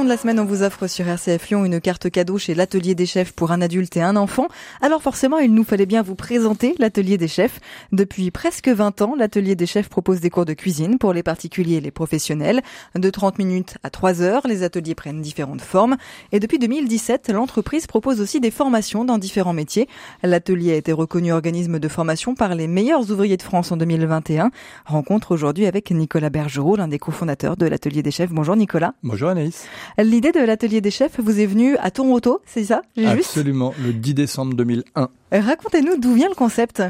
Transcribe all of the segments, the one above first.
Long de la semaine, on vous offre sur RCF Lyon une carte cadeau chez l'Atelier des Chefs pour un adulte et un enfant. Alors forcément, il nous fallait bien vous présenter l'Atelier des Chefs. Depuis presque 20 ans, l'Atelier des Chefs propose des cours de cuisine pour les particuliers et les professionnels. De 30 minutes à 3 heures, les ateliers prennent différentes formes. Et depuis 2017, l'entreprise propose aussi des formations dans différents métiers. L'Atelier a été reconnu organisme de formation par les meilleurs ouvriers de France en 2021. Rencontre aujourd'hui avec Nicolas Bergerot, l'un des cofondateurs de l'Atelier des Chefs. Bonjour Nicolas. Bonjour Anaïs. L'idée de l'atelier des chefs vous est venue à Toronto, c'est ça Absolument, le 10 décembre 2001. Racontez-nous d'où vient le concept.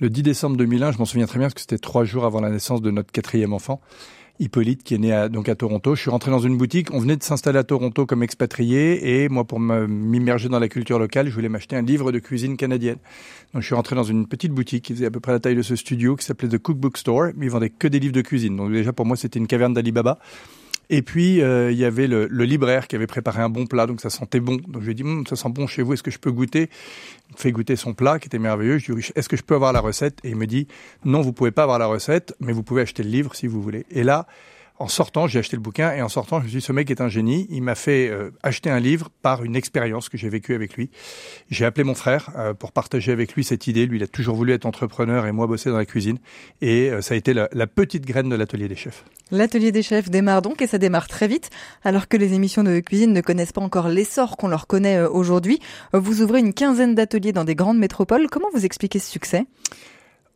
Le 10 décembre 2001, je m'en souviens très bien parce que c'était trois jours avant la naissance de notre quatrième enfant. Hippolyte qui est né à, donc à Toronto. Je suis rentré dans une boutique. On venait de s'installer à Toronto comme expatrié et moi, pour m'immerger dans la culture locale, je voulais m'acheter un livre de cuisine canadienne. Donc je suis rentré dans une petite boutique qui faisait à peu près la taille de ce studio qui s'appelait The Cookbook Store. Mais ils vendaient que des livres de cuisine. Donc déjà pour moi, c'était une caverne d'Alibaba. Et puis euh, il y avait le, le, libraire qui avait préparé un bon plat, donc ça sentait bon. Donc je lui ai dit, hm, ça sent bon chez vous, est-ce que je peux goûter? Il me fait goûter son plat qui était merveilleux. Je lui ai dit, est-ce que je peux avoir la recette? Et il me dit, non, vous pouvez pas avoir la recette, mais vous pouvez acheter le livre si vous voulez. Et là, en sortant, j'ai acheté le bouquin et en sortant, je me suis dit, ce mec est un génie. Il m'a fait euh, acheter un livre par une expérience que j'ai vécue avec lui. J'ai appelé mon frère euh, pour partager avec lui cette idée. Lui, il a toujours voulu être entrepreneur et moi bosser dans la cuisine. Et euh, ça a été la, la petite graine de l'atelier des chefs. L'atelier des chefs démarre donc et ça démarre très vite. Alors que les émissions de cuisine ne connaissent pas encore l'essor qu'on leur connaît aujourd'hui, vous ouvrez une quinzaine d'ateliers dans des grandes métropoles. Comment vous expliquez ce succès?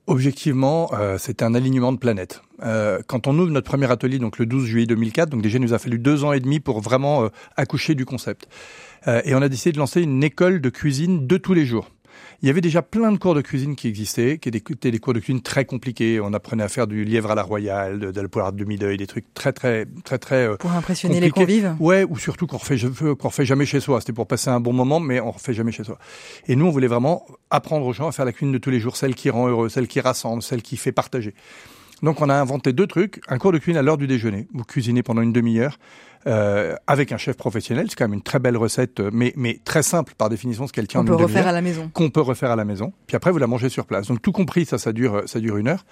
Objectivement, euh, c'était un alignement de planètes. Euh, quand on ouvre notre premier atelier, donc le 12 juillet 2004, donc déjà il nous a fallu deux ans et demi pour vraiment euh, accoucher du concept. Euh, et on a décidé de lancer une école de cuisine de tous les jours. Il y avait déjà plein de cours de cuisine qui existaient, qui étaient des cours de cuisine très compliqués. On apprenait à faire du lièvre à la royale, de, de la poire de demi-deuil, des trucs très, très, très, très. Euh, pour impressionner compliqués. les convives. Ouais, ou surtout qu'on refait, qu'on refait jamais chez soi. C'était pour passer un bon moment, mais on refait jamais chez soi. Et nous, on voulait vraiment apprendre aux gens à faire la cuisine de tous les jours, celle qui rend heureux, celle qui rassemble, celle qui fait partager. Donc on a inventé deux trucs, un cours de cuisine à l'heure du déjeuner. Vous cuisinez pendant une demi-heure euh, avec un chef professionnel. C'est quand même une très belle recette, mais, mais très simple par définition, ce qu'elle tient en peut refaire à la maison. Qu'on peut refaire à la maison. Puis après, vous la mangez sur place. Donc tout compris, ça, ça dure, ça dure une heure,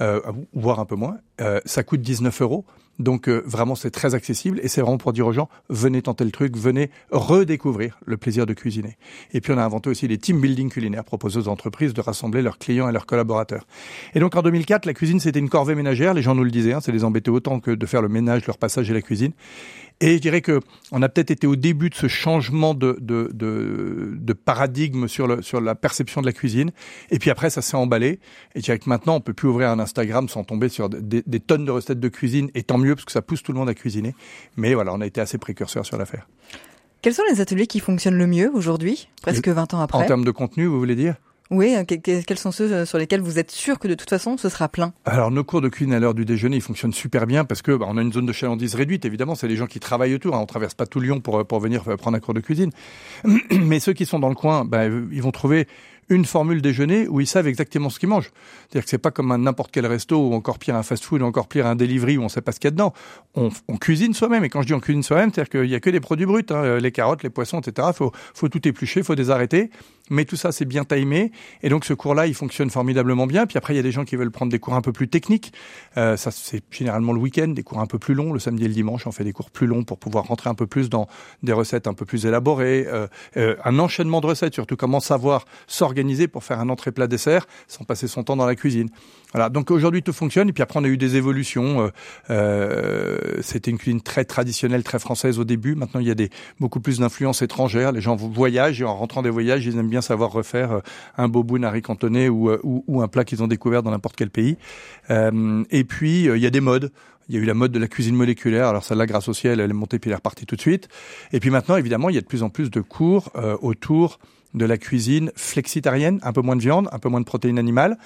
euh, voire un peu moins. Euh, ça coûte 19 euros. Donc euh, vraiment, c'est très accessible et c'est vraiment pour dire aux gens, venez tenter le truc, venez redécouvrir le plaisir de cuisiner. Et puis on a inventé aussi les team building culinaires, proposés aux entreprises de rassembler leurs clients et leurs collaborateurs. Et donc en 2004, la cuisine, c'était une corvée ménagère, les gens nous le disaient, hein, c'est les embêter autant que de faire le ménage, leur passage et la cuisine. Et je dirais que on a peut-être été au début de ce changement de, de, de, de paradigme sur, le, sur la perception de la cuisine. Et puis après, ça s'est emballé. Et je dirais que maintenant, on peut plus ouvrir un Instagram sans tomber sur des, des, tonnes de recettes de cuisine. Et tant mieux, parce que ça pousse tout le monde à cuisiner. Mais voilà, on a été assez précurseurs sur l'affaire. Quels sont les ateliers qui fonctionnent le mieux aujourd'hui, presque 20 ans après En termes de contenu, vous voulez dire? Oui, quels sont ceux sur lesquels vous êtes sûr que de toute façon ce sera plein? Alors nos cours de cuisine à l'heure du déjeuner, ils fonctionnent super bien parce que bah, on a une zone de chalandise réduite. Évidemment, c'est les gens qui travaillent autour. Hein. On traverse pas tout Lyon pour pour venir prendre un cours de cuisine. Mais ceux qui sont dans le coin, bah, ils vont trouver une formule déjeuner où ils savent exactement ce qu'ils mangent. C'est-à-dire que c'est pas comme un n'importe quel resto ou encore pire un fast-food ou encore pire un delivery où on sait pas ce qu'il y a dedans. On, on cuisine soi-même et quand je dis on cuisine soi-même, c'est-à-dire qu'il y a que des produits bruts, hein, les carottes, les poissons, etc. Faut faut tout éplucher, faut désarrêter. Mais tout ça c'est bien timé et donc ce cours-là il fonctionne formidablement bien. Puis après il y a des gens qui veulent prendre des cours un peu plus techniques. Euh, ça c'est généralement le week-end, des cours un peu plus longs. Le samedi et le dimanche on fait des cours plus longs pour pouvoir rentrer un peu plus dans des recettes un peu plus élaborées, euh, euh, un enchaînement de recettes surtout comment savoir s'organiser pour faire un entrée plat dessert sans passer son temps dans la cuisine. Voilà, donc aujourd'hui tout fonctionne et puis après on a eu des évolutions. C'était une cuisine très traditionnelle, très française au début. Maintenant il y a des beaucoup plus d'influences étrangères. Les gens voyagent et en rentrant des voyages ils aiment bien savoir refaire euh, un boboon cantonné ou, euh, ou, ou un plat qu'ils ont découvert dans n'importe quel pays. Euh, et puis il y a des modes. Il y a eu la mode de la cuisine moléculaire. Alors celle-là, grâce au ciel, elle est montée puis elle est repartie tout de suite. Et puis maintenant, évidemment, il y a de plus en plus de cours autour de la cuisine flexitarienne, un peu moins de viande, un peu moins de protéines animales,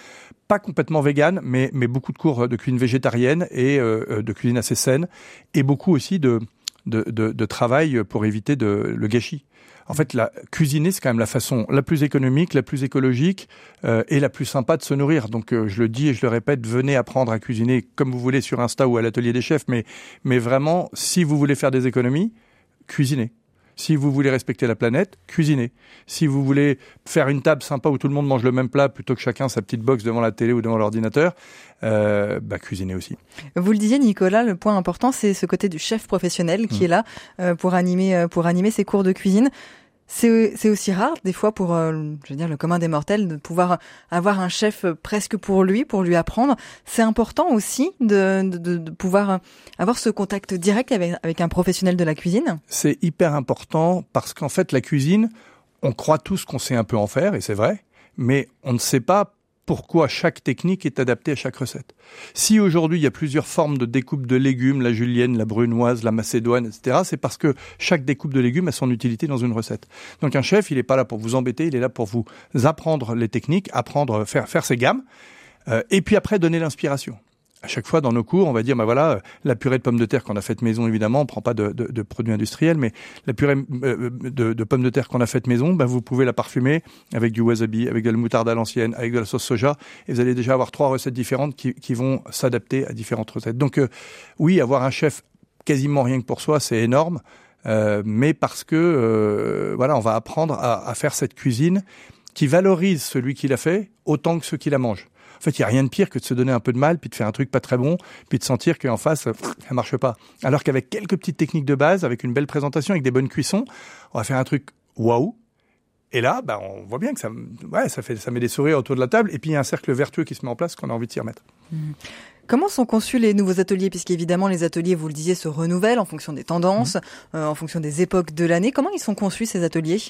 pas complètement végane, mais, mais beaucoup de cours de cuisine végétarienne et de cuisine assez saine, et beaucoup aussi de, de, de, de travail pour éviter de, le gâchis. En fait, la cuisiner, c'est quand même la façon la plus économique, la plus écologique euh, et la plus sympa de se nourrir. Donc, euh, je le dis et je le répète, venez apprendre à cuisiner comme vous voulez sur Insta ou à l'atelier des chefs, mais mais vraiment, si vous voulez faire des économies, cuisinez. Si vous voulez respecter la planète, cuisinez. Si vous voulez faire une table sympa où tout le monde mange le même plat plutôt que chacun sa petite box devant la télé ou devant l'ordinateur, euh, bah, cuisinez aussi. Vous le disiez, Nicolas, le point important, c'est ce côté du chef professionnel qui Mm. est là euh, pour animer euh, pour animer ses cours de cuisine. C'est aussi rare, des fois, pour euh, je veux dire le commun des mortels, de pouvoir avoir un chef presque pour lui, pour lui apprendre. C'est important aussi de, de, de pouvoir avoir ce contact direct avec, avec un professionnel de la cuisine. C'est hyper important parce qu'en fait, la cuisine, on croit tous qu'on sait un peu en faire, et c'est vrai, mais on ne sait pas pourquoi chaque technique est adaptée à chaque recette. Si aujourd'hui il y a plusieurs formes de découpe de légumes, la julienne, la brunoise, la macédoine, etc., c'est parce que chaque découpe de légumes a son utilité dans une recette. Donc un chef, il n'est pas là pour vous embêter, il est là pour vous apprendre les techniques, apprendre, faire, faire ses gammes, euh, et puis après donner l'inspiration. À chaque fois dans nos cours, on va dire, bah voilà, euh, la purée de pommes de terre qu'on a faite maison, évidemment, on prend pas de, produits industriels, mais la purée euh, de, de pommes de terre qu'on a faite maison, bah vous pouvez la parfumer avec du wasabi, avec de la moutarde à l'ancienne, avec de la sauce soja, et vous allez déjà avoir trois recettes différentes qui, vont s'adapter à différentes recettes. Donc euh, oui, avoir un chef quasiment rien que pour soi, c'est énorme, euh, mais parce que euh, voilà, on va apprendre à faire cette cuisine qui valorise celui qui l'a fait autant que ceux qui la mangent. En fait, il n'y a rien de pire que de se donner un peu de mal, puis de faire un truc pas très bon, puis de sentir qu'en face, ça marche pas. Alors qu'avec quelques petites techniques de base, avec une belle présentation, avec des bonnes cuissons, on va faire un truc waouh. Et là, bah, on voit bien que ça, ouais, ça fait, ça met des sourires autour de la table, et puis il y a un cercle vertueux qui se met en place qu'on a envie de s'y remettre. Comment sont conçus les nouveaux ateliers? Puisqu'évidemment, les ateliers, vous le disiez, se renouvellent en fonction des tendances, euh, en fonction des époques de l'année. Comment ils sont conçus, ces ateliers?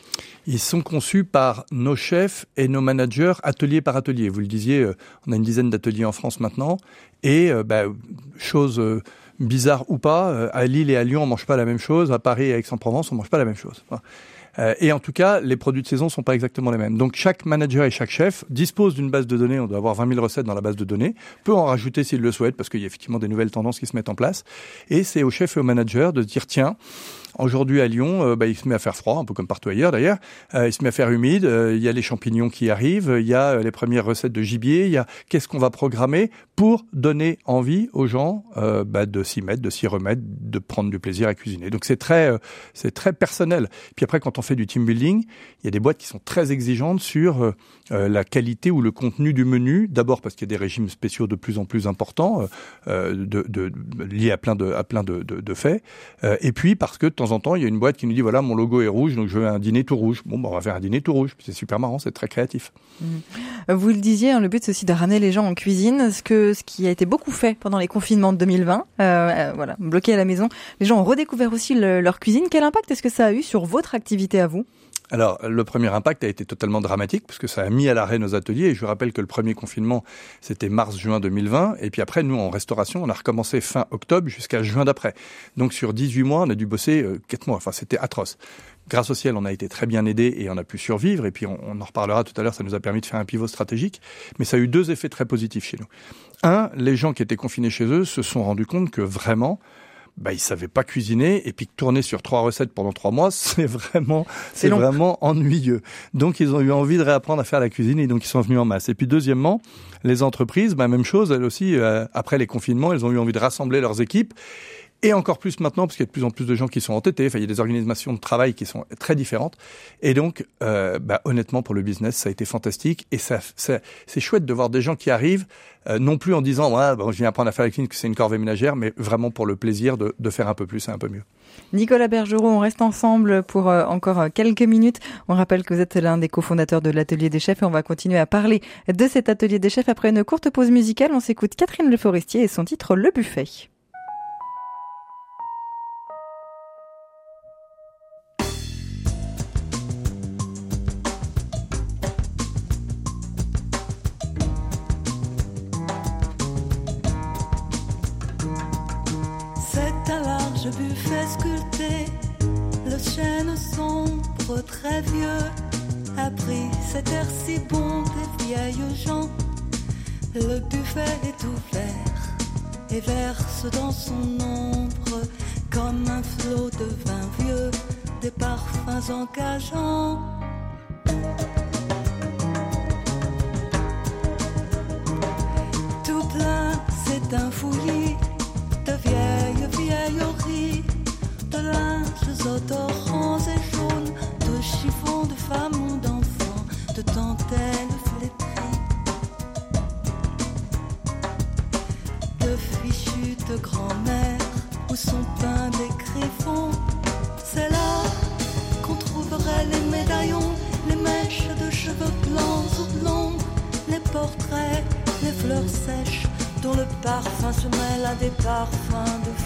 Ils sont conçus par nos chefs et nos managers, atelier par atelier. Vous le disiez, euh, on a une dizaine d'ateliers en France maintenant, et euh, bah, chose euh, bizarre ou pas, euh, à Lille et à Lyon, on mange pas la même chose, à Paris et à Aix-en-Provence, on mange pas la même chose. Euh, et en tout cas, les produits de saison sont pas exactement les mêmes. Donc chaque manager et chaque chef dispose d'une base de données. On doit avoir 20 000 recettes dans la base de données. Peut en rajouter s'il le souhaite parce qu'il y a effectivement des nouvelles tendances qui se mettent en place. Et c'est au chef et au manager de dire tiens. Aujourd'hui à Lyon, euh, bah, il se met à faire froid, un peu comme partout ailleurs d'ailleurs. Euh, il se met à faire humide. euh, il y a les champignons qui arrivent. Il y a les premières recettes de gibier. Il y a qu'est-ce qu'on va programmer pour donner envie aux gens bah, de s'y mettre, de s'y remettre, de prendre du plaisir à cuisiner. Donc c'est très, c'est très personnel. Puis après, quand on fait du team building, il y a des boîtes qui sont très exigeantes sur la qualité ou le contenu du menu. D'abord parce qu'il y a des régimes spéciaux de plus en plus importants, liés à plein de, à plein de, de, faits. Et puis parce que temps en temps, il y a une boîte qui nous dit voilà, mon logo est rouge, donc je veux un dîner tout rouge. Bon, bah, on va faire un dîner tout rouge. C'est super marrant, c'est très créatif. Vous le disiez, hein, le but c'est aussi de ramener les gens en cuisine, ce que ce qui a été beaucoup fait pendant les confinements de 2020. Euh, euh, voilà, bloqués à la maison, les gens ont redécouvert aussi le- leur cuisine. Quel impact est-ce que ça a eu sur votre activité à vous? Alors, le premier impact a été totalement dramatique parce que ça a mis à l'arrêt nos ateliers. Et je rappelle que le premier confinement, c'était mars-juin 2020. Et puis après, nous, en restauration, on a recommencé fin octobre jusqu'à juin d'après. Donc, sur 18 mois, on a dû bosser euh, 4 mois. Enfin, c'était atroce. Grâce au ciel, on a été très bien aidé et on a pu survivre. Et puis, on, on en reparlera tout à l'heure, ça nous a permis de faire un pivot stratégique. Mais ça a eu deux effets très positifs chez nous. Un, les gens qui étaient confinés chez eux se sont rendus compte que vraiment, bah, ils savaient pas cuisiner et puis tourner sur trois recettes pendant trois mois, c'est vraiment, C'est vraiment ennuyeux. Donc, ils ont eu envie de réapprendre à faire la cuisine et donc ils sont venus en masse. Et puis, deuxièmement, les entreprises, bah, même chose, elles aussi, euh, après les confinements, elles ont eu envie de rassembler leurs équipes. Et encore plus maintenant, parce qu'il y a de plus en plus de gens qui sont entêtés. Enfin, il y a des organisations de travail qui sont très différentes. Et donc, euh, bah, honnêtement, pour le business, ça a été fantastique. Et ça, ça- c'est chouette de voir des gens qui arrivent, euh, non plus en disant, ouais, bon, je viens apprendre à faire la cuisine, que c'est une corvée ménagère, mais vraiment pour le plaisir de, de faire un peu plus et un peu mieux. Nicolas Bergerot, on reste ensemble pour euh, encore euh, quelques minutes. On rappelle que vous êtes l'un des cofondateurs de l'Atelier des Chefs et on va continuer à parler de cet Atelier des Chefs après une courte pause musicale. On s'écoute Catherine Le Forestier et son titre Le Buffet. Large buffet sculpté, le chêne sombre très vieux a pris cet air si bon des vieilles gens. Le buffet est ouvert et verse dans son ombre comme un flot de vin vieux des parfums engageants. Tout plein, c'est un fouillis de vieilles linges odorants et jaunes, de chiffons, de femmes ou d'enfants, de dentelles flétries, de fichus de grand-mère où sont peints des griffons. C'est là qu'on trouverait les médaillons, les mèches de cheveux blancs ou blonds, les portraits, les fleurs sèches dont le parfum se mêle à des parfums de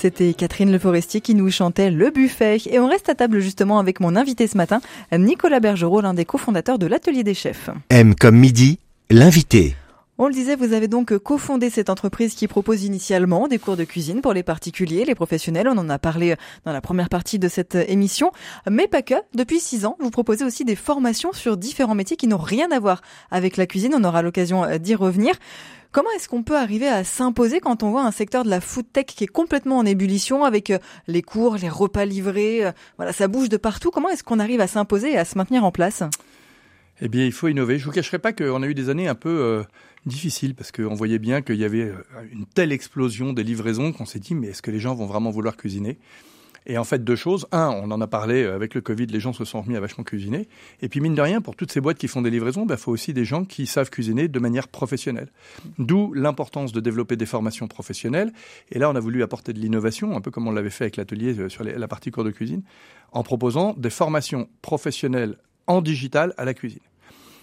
C'était Catherine Le Forestier qui nous chantait Le Buffet. Et on reste à table justement avec mon invité ce matin, Nicolas Bergerot, l'un des cofondateurs de l'Atelier des Chefs. M comme midi, l'invité. On le disait, vous avez donc cofondé cette entreprise qui propose initialement des cours de cuisine pour les particuliers, les professionnels. On en a parlé dans la première partie de cette émission. Mais pas que. Depuis six ans, vous proposez aussi des formations sur différents métiers qui n'ont rien à voir avec la cuisine. On aura l'occasion d'y revenir. Comment est-ce qu'on peut arriver à s'imposer quand on voit un secteur de la food tech qui est complètement en ébullition avec les cours, les repas livrés, voilà, ça bouge de partout. Comment est-ce qu'on arrive à s'imposer et à se maintenir en place? Eh bien, il faut innover. Je vous cacherai pas qu'on a eu des années un peu euh, difficiles parce qu'on voyait bien qu'il y avait une telle explosion des livraisons qu'on s'est dit mais est-ce que les gens vont vraiment vouloir cuisiner? Et en fait, deux choses. Un, on en a parlé avec le Covid, les gens se sont remis à vachement cuisiner. Et puis, mine de rien, pour toutes ces boîtes qui font des livraisons, il bah, faut aussi des gens qui savent cuisiner de manière professionnelle. D'où l'importance de développer des formations professionnelles. Et là, on a voulu apporter de l'innovation, un peu comme on l'avait fait avec l'atelier sur la partie cours de cuisine, en proposant des formations professionnelles en digital à la cuisine.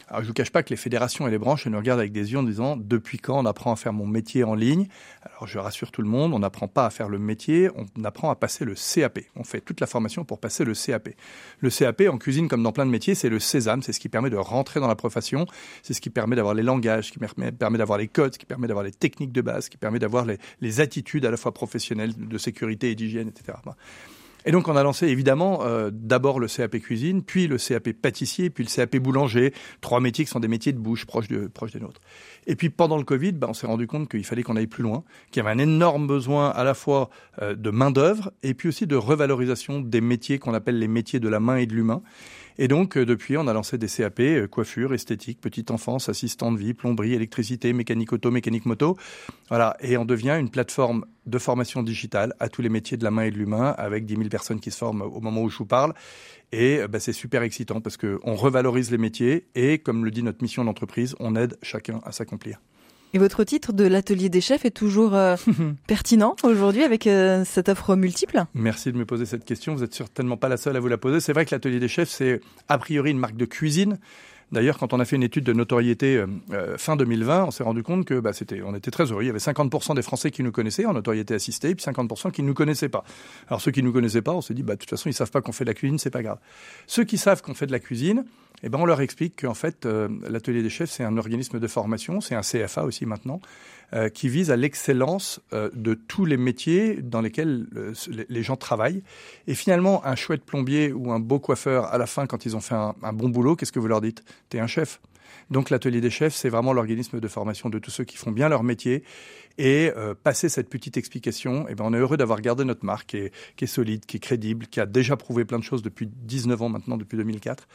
Alors, je vous cache pas que les fédérations et les branches nous regardent avec des yeux en disant depuis quand on apprend à faire mon métier en ligne? Alors, je rassure tout le monde, on n'apprend pas à faire le métier, on apprend à passer le CAP. On fait toute la formation pour passer le CAP. Le CAP en cuisine comme dans plein de métiers, c'est le sésame, c'est ce qui permet de rentrer dans la profession, c'est ce qui permet d'avoir les langages, qui permet d'avoir les codes, qui permet d'avoir les techniques de base, qui permet d'avoir les attitudes à la fois professionnelles, de sécurité et d'hygiène, etc. Et donc on a lancé évidemment euh, d'abord le CAP cuisine, puis le CAP pâtissier, puis le CAP boulanger, trois métiers qui sont des métiers de bouche proches, de, des nôtres. Et puis pendant le Covid, bah, on s'est rendu compte qu'il fallait qu'on aille plus loin, qu'il y avait un énorme besoin à la fois euh, de main d'œuvre et puis aussi de revalorisation des métiers qu'on appelle les métiers de la main et de l'humain. Et donc, euh, depuis, on a lancé des CAP, euh, coiffure, esthétique, petite enfance, assistant de vie, plomberie, électricité, mécanique auto, mécanique moto. Voilà. Et on devient une plateforme de formation digitale à tous les métiers de la main et de l'humain avec 10 000 personnes qui se forment au moment où je vous parle. Et bah, c'est super excitant parce qu'on revalorise les métiers et, comme le dit notre mission d'entreprise, on aide chacun à s'accomplir. Et votre titre de l'atelier des chefs est toujours euh, pertinent aujourd'hui avec euh, cette offre multiple? Merci de me poser cette question. Vous êtes certainement pas la seule à vous la poser. C'est vrai que l'atelier des chefs, c'est a priori une marque de cuisine. D'ailleurs, quand on a fait une étude de notoriété euh, fin 2020, on s'est rendu compte que bah, c'était, on était très heureux. Il y avait 50% des Français qui nous connaissaient en notoriété assistée, et puis 50% qui ne nous connaissaient pas. Alors ceux qui ne nous connaissaient pas, on s'est dit, bah, de toute façon, ils savent pas qu'on fait de la cuisine, c'est pas grave. Ceux qui savent qu'on fait de la cuisine, eh ben, on leur explique qu'en fait, euh, l'atelier des chefs, c'est un organisme de formation, c'est un CFA aussi maintenant, euh, qui vise à l'excellence euh, de tous les métiers dans lesquels euh, les gens travaillent. Et finalement, un chouette plombier ou un beau coiffeur, à la fin, quand ils ont fait un bon boulot, qu'est-ce que vous leur dites? T'es un chef. Donc l'atelier des chefs, c'est vraiment l'organisme de formation de tous ceux qui font bien leur métier. Et euh, passer cette petite explication, eh ben, on est heureux d'avoir gardé notre marque qui est, qui est solide, qui est crédible, qui a déjà prouvé plein de choses depuis 19 ans maintenant, depuis 2004.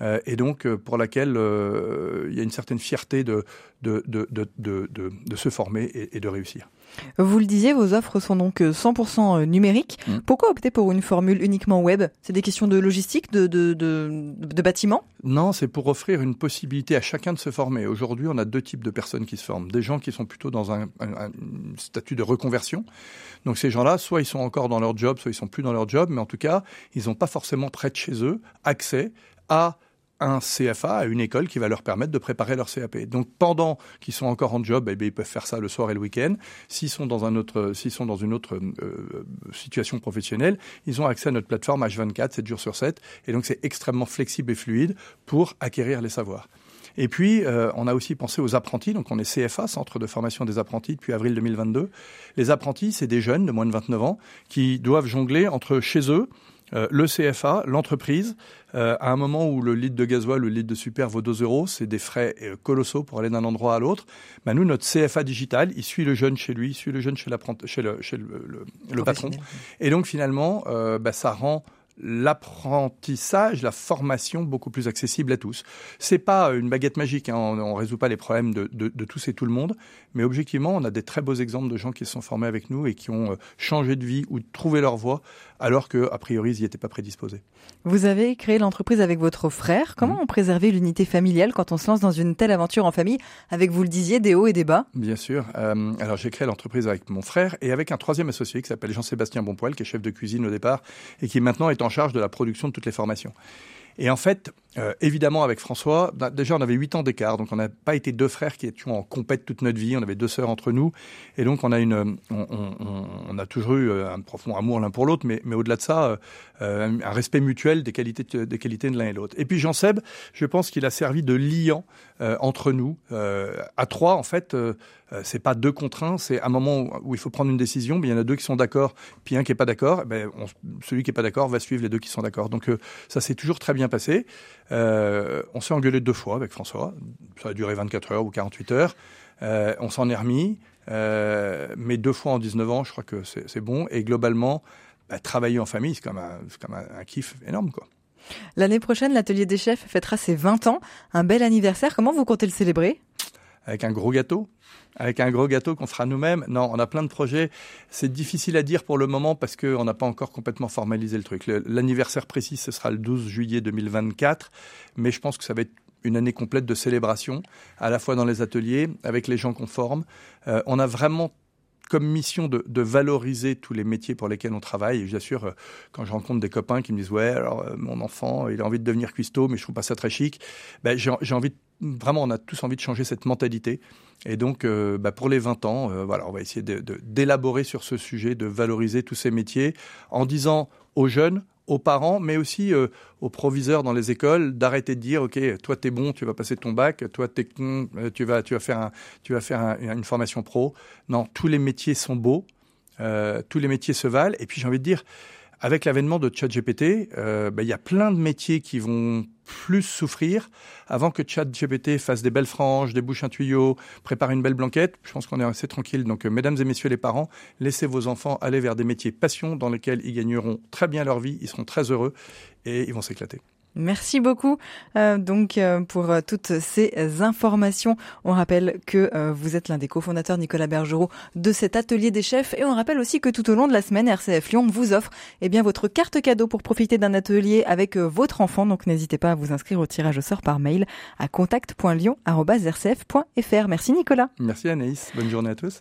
Euh, et donc euh, pour laquelle euh, il y a une certaine fierté de, de, de, de, de, se former et, et de réussir. Vous le disiez, vos offres sont donc 100% euh, numériques. Mm. Pourquoi opter pour une formule uniquement web? C'est des questions de logistique, de, de, de, de bâtiment? Non, c'est pour offrir une possibilité à chacun de se former. Aujourd'hui, on a deux types de personnes qui se forment. Des gens qui sont plutôt dans un, un, un statut de reconversion. Donc ces gens-là, soit ils sont encore dans leur job, soit ils sont plus dans leur job, mais en tout cas, ils n'ont pas forcément près de chez eux accès à un CFA à une école qui va leur permettre de préparer leur CAP. Donc pendant qu'ils sont encore en job, eh ils peuvent faire ça le soir et le week-end. S'ils sont dans un autre, s'ils sont dans une autre euh, situation professionnelle, ils ont accès à notre plateforme H24 7 jours sur 7 et donc c'est extrêmement flexible et fluide pour acquérir les savoirs. Et puis, euh, on a aussi pensé aux apprentis. Donc, on est CFA, Centre de formation des apprentis, depuis avril 2022. Les apprentis, c'est des jeunes de moins de 29 ans qui doivent jongler entre chez eux, euh, le CFA, l'entreprise, euh, à un moment où le litre de gasoil, le litre de super vaut 2 euros, c'est des frais euh, colossaux pour aller d'un endroit à l'autre. Bah, nous, notre CFA digital, il suit le jeune chez lui, il suit le jeune chez, chez, le, chez le, le, le patron. Et donc, finalement, bah, ça rend l'apprentissage, la formation beaucoup plus accessible à tous. C'est pas une baguette magique, hein, on, on résout pas les problèmes de, de, de, tous et tout le monde, mais objectivement, on a des très beaux exemples de gens qui se sont formés avec nous et qui ont changé de vie ou trouvé leur voie alors que a priori ils n'y étaient pas prédisposés. Vous avez créé l'entreprise avec votre frère. Comment mmh. on préservait l'unité familiale quand on se lance dans une telle aventure en famille, avec vous le disiez des hauts et des bas? Bien sûr. Euh, alors j'ai créé l'entreprise avec mon frère et avec un troisième associé qui s'appelle Jean-Sébastien Bonpoil, qui est chef de cuisine au départ et qui maintenant est en charge de la production de toutes les formations. Et en fait, euh, évidemment, avec François, bah, déjà on avait huit ans d'écart, donc on n'a pas été deux frères qui étions en compète toute notre vie. On avait deux sœurs entre nous, et donc on a une, on, on, on a toujours eu un profond amour l'un pour l'autre, mais, mais au-delà de ça, euh, un respect mutuel des qualités, des qualités de l'un et l'autre. Et puis Jean Seb, je pense qu'il a servi de liant euh, entre nous. Euh, à trois, en fait, euh, c'est pas deux contre un, c'est un moment où, il faut prendre une décision. Mais il y en a deux qui sont d'accord, puis un qui est pas d'accord. Eh ben, celui qui est pas d'accord va suivre les deux qui sont d'accord. Donc ça s'est toujours très bien passé. Euh, on s'est engueulé deux fois avec François. Ça a duré 24 heures ou 48 heures. Euh, on s'en est remis. Euh, mais deux fois en 19 ans, je crois que c'est bon. Et globalement, bah, travailler en famille, c'est comme, un, comme un, un kiff énorme. quoi. L'année prochaine, l'atelier des chefs fêtera ses 20 ans. Un bel anniversaire. Comment vous comptez le célébrer? Avec un gros gâteau avec un gros gâteau qu'on fera nous-mêmes. Non, on a plein de projets. C'est difficile à dire pour le moment parce qu'on n'a pas encore complètement formalisé le truc. L'anniversaire précis, ce sera le 12 juillet 2024, mais je pense que ça va être une année complète de célébration, à la fois dans les ateliers, avec les gens qu'on forme. Euh, on a vraiment comme mission de, valoriser tous les métiers pour lesquels on travaille. Et j'assure, euh, quand je rencontre des copains qui me disent ouais, alors euh, mon enfant, il a envie de devenir cuistot, mais je trouve pas ça très chic. Ben, j'ai envie de, vraiment, on a tous envie de changer cette mentalité. Et donc, euh, bah, pour les 20 ans, voilà, on va essayer d'élaborer sur ce sujet, de valoriser tous ces métiers, en disant aux jeunes, aux parents, mais aussi euh, aux proviseurs dans les écoles, d'arrêter de dire, ok, toi t'es bon, tu vas passer ton bac, toi t'es con, tu vas, tu vas faire, un, tu vas faire un, une formation pro. Non, tous les métiers sont beaux, euh, tous les métiers se valent. Et puis j'ai envie de dire, avec l'avènement de ChatGPT, euh, bah, il y a plein de métiers qui vont plus souffrir avant que ChatGPT fasse des belles franges, débouche un tuyau, prépare une belle blanquette. Je pense qu'on est assez tranquille. Donc, euh, mesdames et messieurs les parents, laissez vos enfants aller vers des métiers passion dans lesquels ils gagneront très bien leur vie, ils seront très heureux et ils vont s'éclater. Merci beaucoup euh, donc euh, pour euh, toutes ces informations. On rappelle que vous êtes l'un des cofondateurs Nicolas Bergerot de cet atelier des chefs et on rappelle aussi que tout au long de la semaine RCF Lyon vous offre eh bien votre carte cadeau pour profiter d'un atelier avec votre enfant. Donc n'hésitez pas à vous inscrire au tirage au sort par mail à contact.lyon@rcf.fr. Merci Nicolas. Merci Anaïs. Bonne journée à tous.